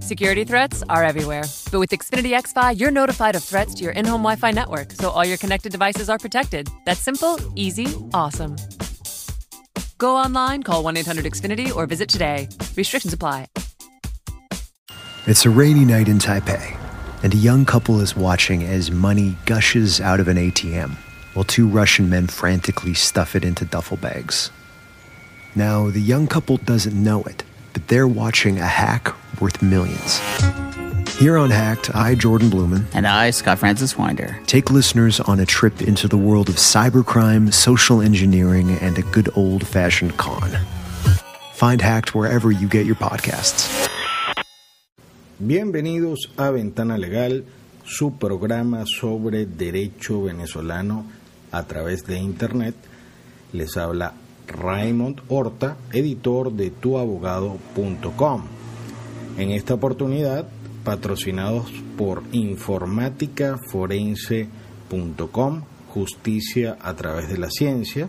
Security threats are everywhere. But with Xfinity XFi, you're notified of threats to your in home Wi Fi network, so all your connected devices are protected. That's simple, easy, awesome. Go online, call 1 800 Xfinity, or visit today. Restrictions apply. It's a rainy night in Taipei, and a young couple is watching as money gushes out of an ATM while two Russian men frantically stuff it into duffel bags. Now, the young couple doesn't know it, but they're watching a hack worth millions. Here on Hacked, I, Jordan Blumen, And I, Scott Francis Winder. take listeners on a trip into the world of cybercrime, social engineering, and a good old fashioned con. Find Hacked wherever you get your podcasts. Bienvenidos a Ventana Legal, su programa sobre derecho venezolano a través de Internet. Les habla Raymond Horta, editor de tuabogado.com. En esta oportunidad, patrocinados por informaticaforense.com, justicia a través de la ciencia,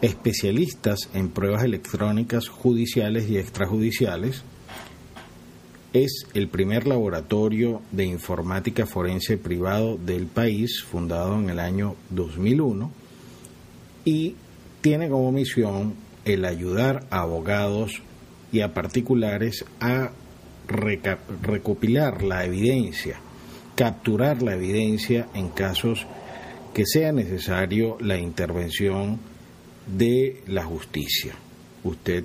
especialistas en pruebas electrónicas judiciales y extrajudiciales, es el primer laboratorio de informática forense privado del país, fundado en el año 2001, y tiene como misión el ayudar a abogados y a particulares a recopilar la evidencia, capturar la evidencia en casos que sea necesario la intervención de la justicia. Usted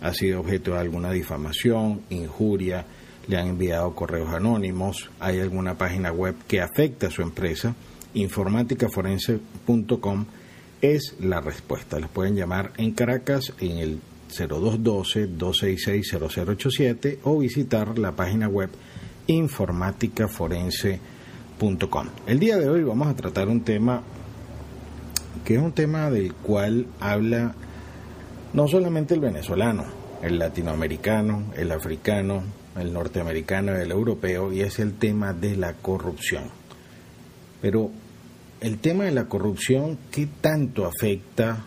ha sido objeto de alguna difamación, injuria, le han enviado correos anónimos, hay alguna página web que afecta a su empresa, informaticaforense.com es la respuesta. Les pueden llamar en Caracas en el 0212-266-0087 o visitar la página web informaticaforense.com. El día de hoy vamos a tratar un tema que es un tema del cual habla no solamente el venezolano, el latinoamericano, el africano, el norteamericano el europeo, y es el tema de la corrupción. Pero el tema de la corrupción, ¿qué tanto afecta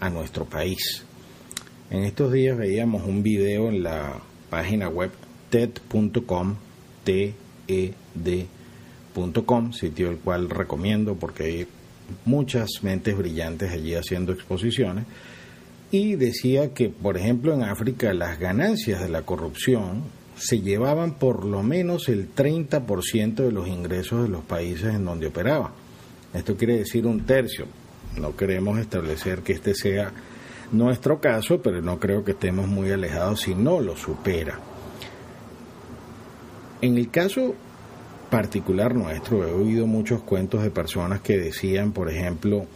a nuestro país? En estos días veíamos un video en la página web TED.com, T-E-D.com, sitio el cual recomiendo porque hay muchas mentes brillantes allí haciendo exposiciones y decía que, por ejemplo, en África las ganancias de la corrupción se llevaban por lo menos el 30% de los ingresos de los países en donde operaba. Esto quiere decir un tercio. No queremos establecer que este sea nuestro caso, pero no creo que estemos muy alejados si no lo supera. En el caso particular nuestro, he oído muchos cuentos de personas que decían, por ejemplo,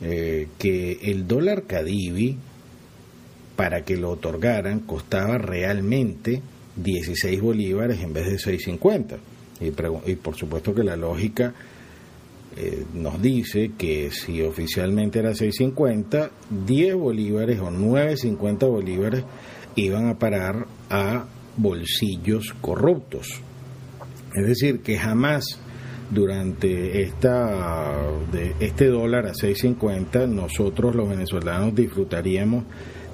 eh, que el dólar Cadivi, para que lo otorgaran, costaba realmente 16 bolívares en vez de 6.50. Y, y por supuesto que la lógica eh, nos dice que si oficialmente era 6.50, 10 bolívares o 9.50 bolívares iban a parar a bolsillos corruptos. Es decir, que jamás durante esta de este dólar a 6.50 nosotros los venezolanos disfrutaríamos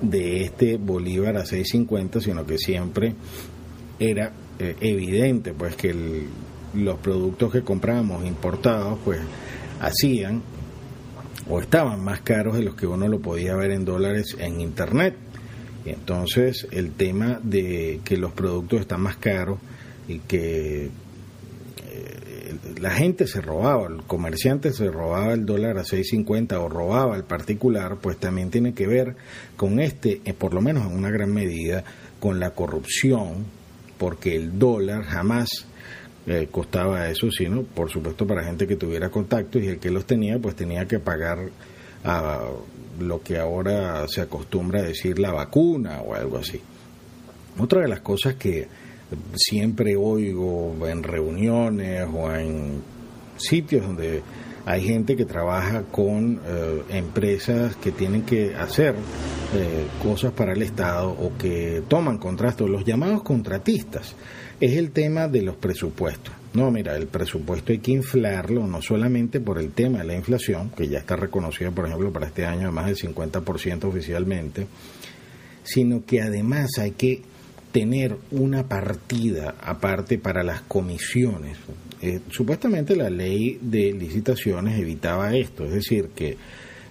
de este bolívar a 6.50, sino que siempre era eh, evidente pues que el- los productos que comprábamos importados pues hacían o estaban más caros de los que uno lo podía ver en dólares en internet. Entonces el tema de que los productos están más caros y que eh, la gente se robaba, el comerciante se robaba el dólar a 6.50 o robaba el particular, pues también tiene que ver con este, eh, por lo menos en una gran medida, con la corrupción, porque el dólar jamás eh, costaba eso, sino por supuesto para gente que tuviera contactos y el que los tenía, pues tenía que pagar a lo que ahora se acostumbra a decir la vacuna o algo así. Otra de las cosas que siempre oigo en reuniones o en sitios donde hay gente que trabaja con eh, empresas que tienen que hacer eh, cosas para el Estado o que toman contratos, los llamados contratistas, es el tema de los presupuestos. No, mira, el presupuesto hay que inflarlo no solamente por el tema de la inflación, que ya está reconocido, por ejemplo, para este año más del 50% oficialmente, sino que además hay que tener una partida aparte para las comisiones. Eh, supuestamente la ley de licitaciones evitaba esto, es decir, que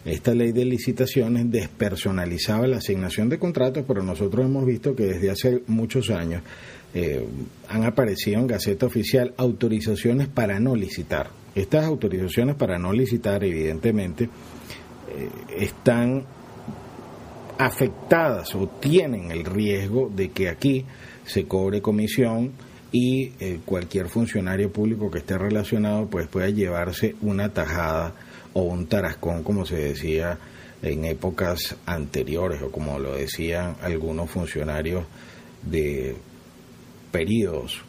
esta ley de licitaciones despersonalizaba la asignación de contratos, pero nosotros hemos visto que desde hace muchos años eh, han aparecido en Gaceta Oficial autorizaciones para no licitar. Estas autorizaciones para no licitar, evidentemente, eh, están afectadas o tienen el riesgo de que aquí se cobre comisión y eh, cualquier funcionario público que esté relacionado pues pueda llevarse una tajada o un tarascón como se decía en épocas anteriores o como lo decían algunos funcionarios de periodos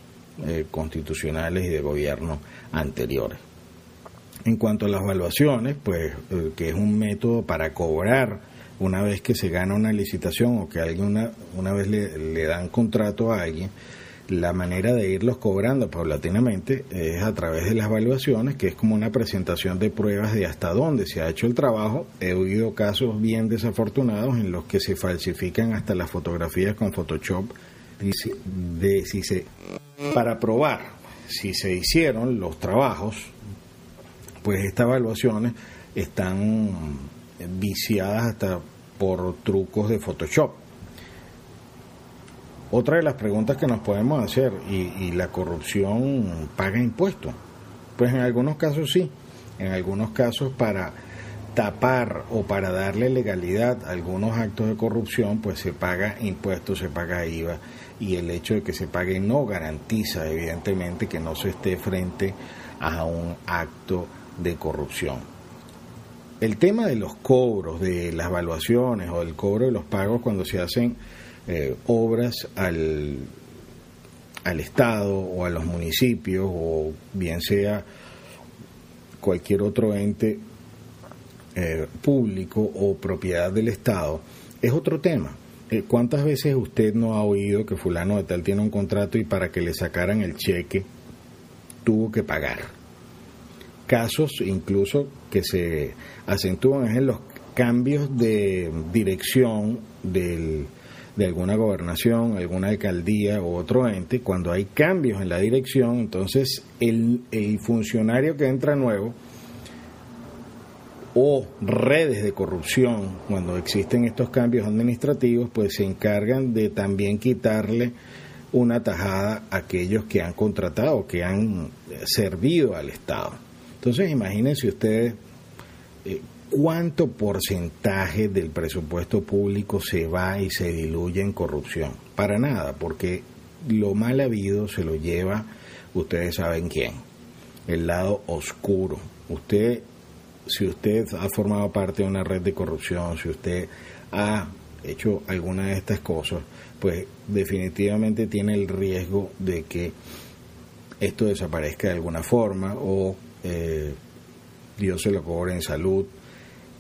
eh, constitucionales y de gobierno anteriores. En cuanto a las evaluaciones, pues eh, que es un método para cobrar una vez que se gana una licitación o que alguien una, una vez le, le dan contrato a alguien, la manera de irlos cobrando paulatinamente es a través de las evaluaciones, que es como una presentación de pruebas de hasta dónde se ha hecho el trabajo. He oído casos bien desafortunados en los que se falsifican hasta las fotografías con Photoshop de si se para probar si se hicieron los trabajos, pues estas evaluaciones están viciadas hasta por trucos de Photoshop. Otra de las preguntas que nos podemos hacer, ¿y, y la corrupción paga impuestos? Pues en algunos casos sí, en algunos casos para tapar o para darle legalidad a algunos actos de corrupción, pues se paga impuestos, se paga IVA y el hecho de que se pague no garantiza evidentemente que no se esté frente a un acto de corrupción. El tema de los cobros, de las evaluaciones o del cobro de los pagos cuando se hacen eh, obras al, al Estado o a los municipios o bien sea cualquier otro ente eh, público o propiedad del Estado, es otro tema. Eh, ¿Cuántas veces usted no ha oído que fulano de tal tiene un contrato y para que le sacaran el cheque tuvo que pagar? Casos incluso que se acentúan en los cambios de dirección de alguna gobernación, alguna alcaldía o otro ente, cuando hay cambios en la dirección, entonces el funcionario que entra nuevo o redes de corrupción, cuando existen estos cambios administrativos, pues se encargan de también quitarle una tajada a aquellos que han contratado, que han servido al Estado. Entonces imagínense ustedes eh, cuánto porcentaje del presupuesto público se va y se diluye en corrupción. Para nada, porque lo mal habido se lo lleva, ustedes saben quién, el lado oscuro. Usted si usted ha formado parte de una red de corrupción, si usted ha hecho alguna de estas cosas, pues definitivamente tiene el riesgo de que esto desaparezca de alguna forma o eh, Dios se lo cobre en salud,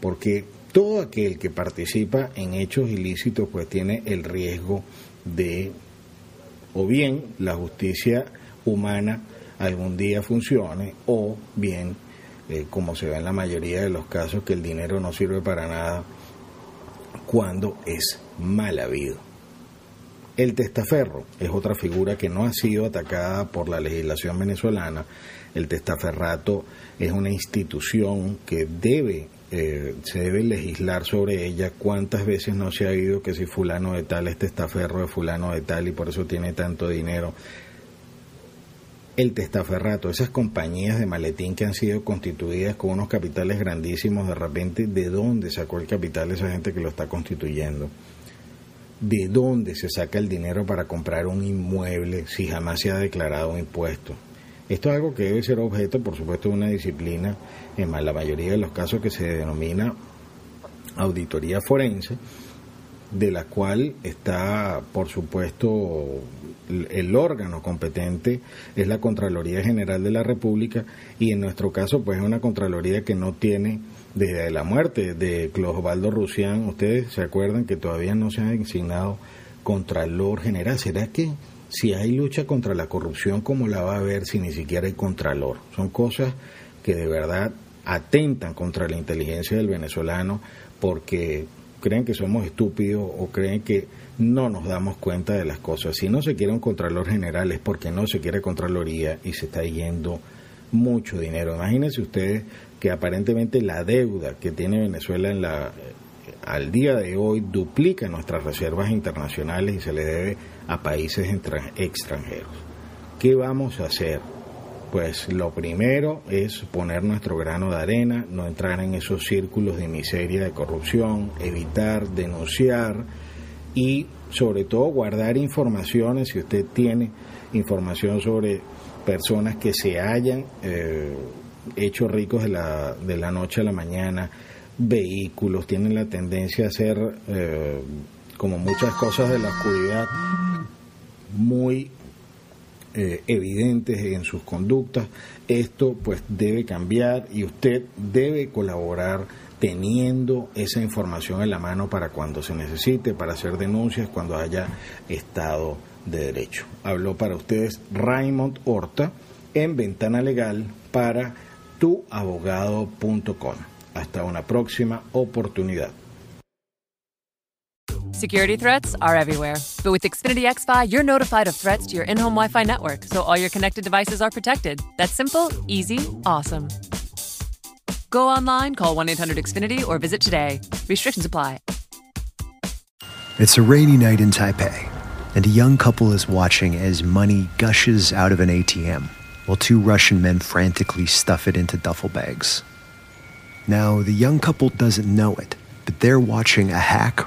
porque todo aquel que participa en hechos ilícitos pues tiene el riesgo de o bien la justicia humana algún día funcione o bien eh, como se ve en la mayoría de los casos, que el dinero no sirve para nada cuando es mal habido. El testaferro es otra figura que no ha sido atacada por la legislación venezolana. El testaferrato es una institución que debe, eh, se debe legislar sobre ella. ¿Cuántas veces no se ha oído que si fulano de tal es testaferro de fulano de tal y por eso tiene tanto dinero? El testaferrato, esas compañías de maletín que han sido constituidas con unos capitales grandísimos, de repente, ¿de dónde sacó el capital esa gente que lo está constituyendo? ¿De dónde se saca el dinero para comprar un inmueble si jamás se ha declarado un impuesto? Esto es algo que debe ser objeto, por supuesto, de una disciplina, en la mayoría de los casos que se denomina auditoría forense, de la cual está, por supuesto, el órgano competente es la Contraloría General de la República y en nuestro caso pues es una Contraloría que no tiene desde la muerte de Osvaldo Rusián, ustedes se acuerdan que todavía no se ha designado Contralor General, ¿será que si hay lucha contra la corrupción, cómo la va a haber si ni siquiera hay Contralor? Son cosas que de verdad atentan contra la inteligencia del venezolano porque creen que somos estúpidos o creen que no nos damos cuenta de las cosas. Si no se quiere un contralor general es porque no se quiere contraloría y se está yendo mucho dinero. Imagínense ustedes que aparentemente la deuda que tiene Venezuela en la al día de hoy duplica nuestras reservas internacionales y se le debe a países extranjeros. ¿Qué vamos a hacer? Pues lo primero es poner nuestro grano de arena, no entrar en esos círculos de miseria, de corrupción, evitar, denunciar y sobre todo guardar informaciones, si usted tiene información sobre personas que se hayan eh, hecho ricos de la, de la noche a la mañana, vehículos, tienen la tendencia a ser, eh, como muchas cosas de la oscuridad, muy eh, evidentes en sus conductas. Esto pues debe cambiar y usted debe colaborar teniendo esa información en la mano para cuando se necesite, para hacer denuncias, cuando haya Estado de Derecho. Habló para ustedes Raymond Horta en Ventana Legal para tuabogado.com. Hasta una próxima oportunidad. Security threats are everywhere. But with Xfinity XFi, you're notified of threats to your in home Wi Fi network, so all your connected devices are protected. That's simple, easy, awesome. Go online, call 1 800 Xfinity, or visit today. Restrictions apply. It's a rainy night in Taipei, and a young couple is watching as money gushes out of an ATM while two Russian men frantically stuff it into duffel bags. Now, the young couple doesn't know it, but they're watching a hack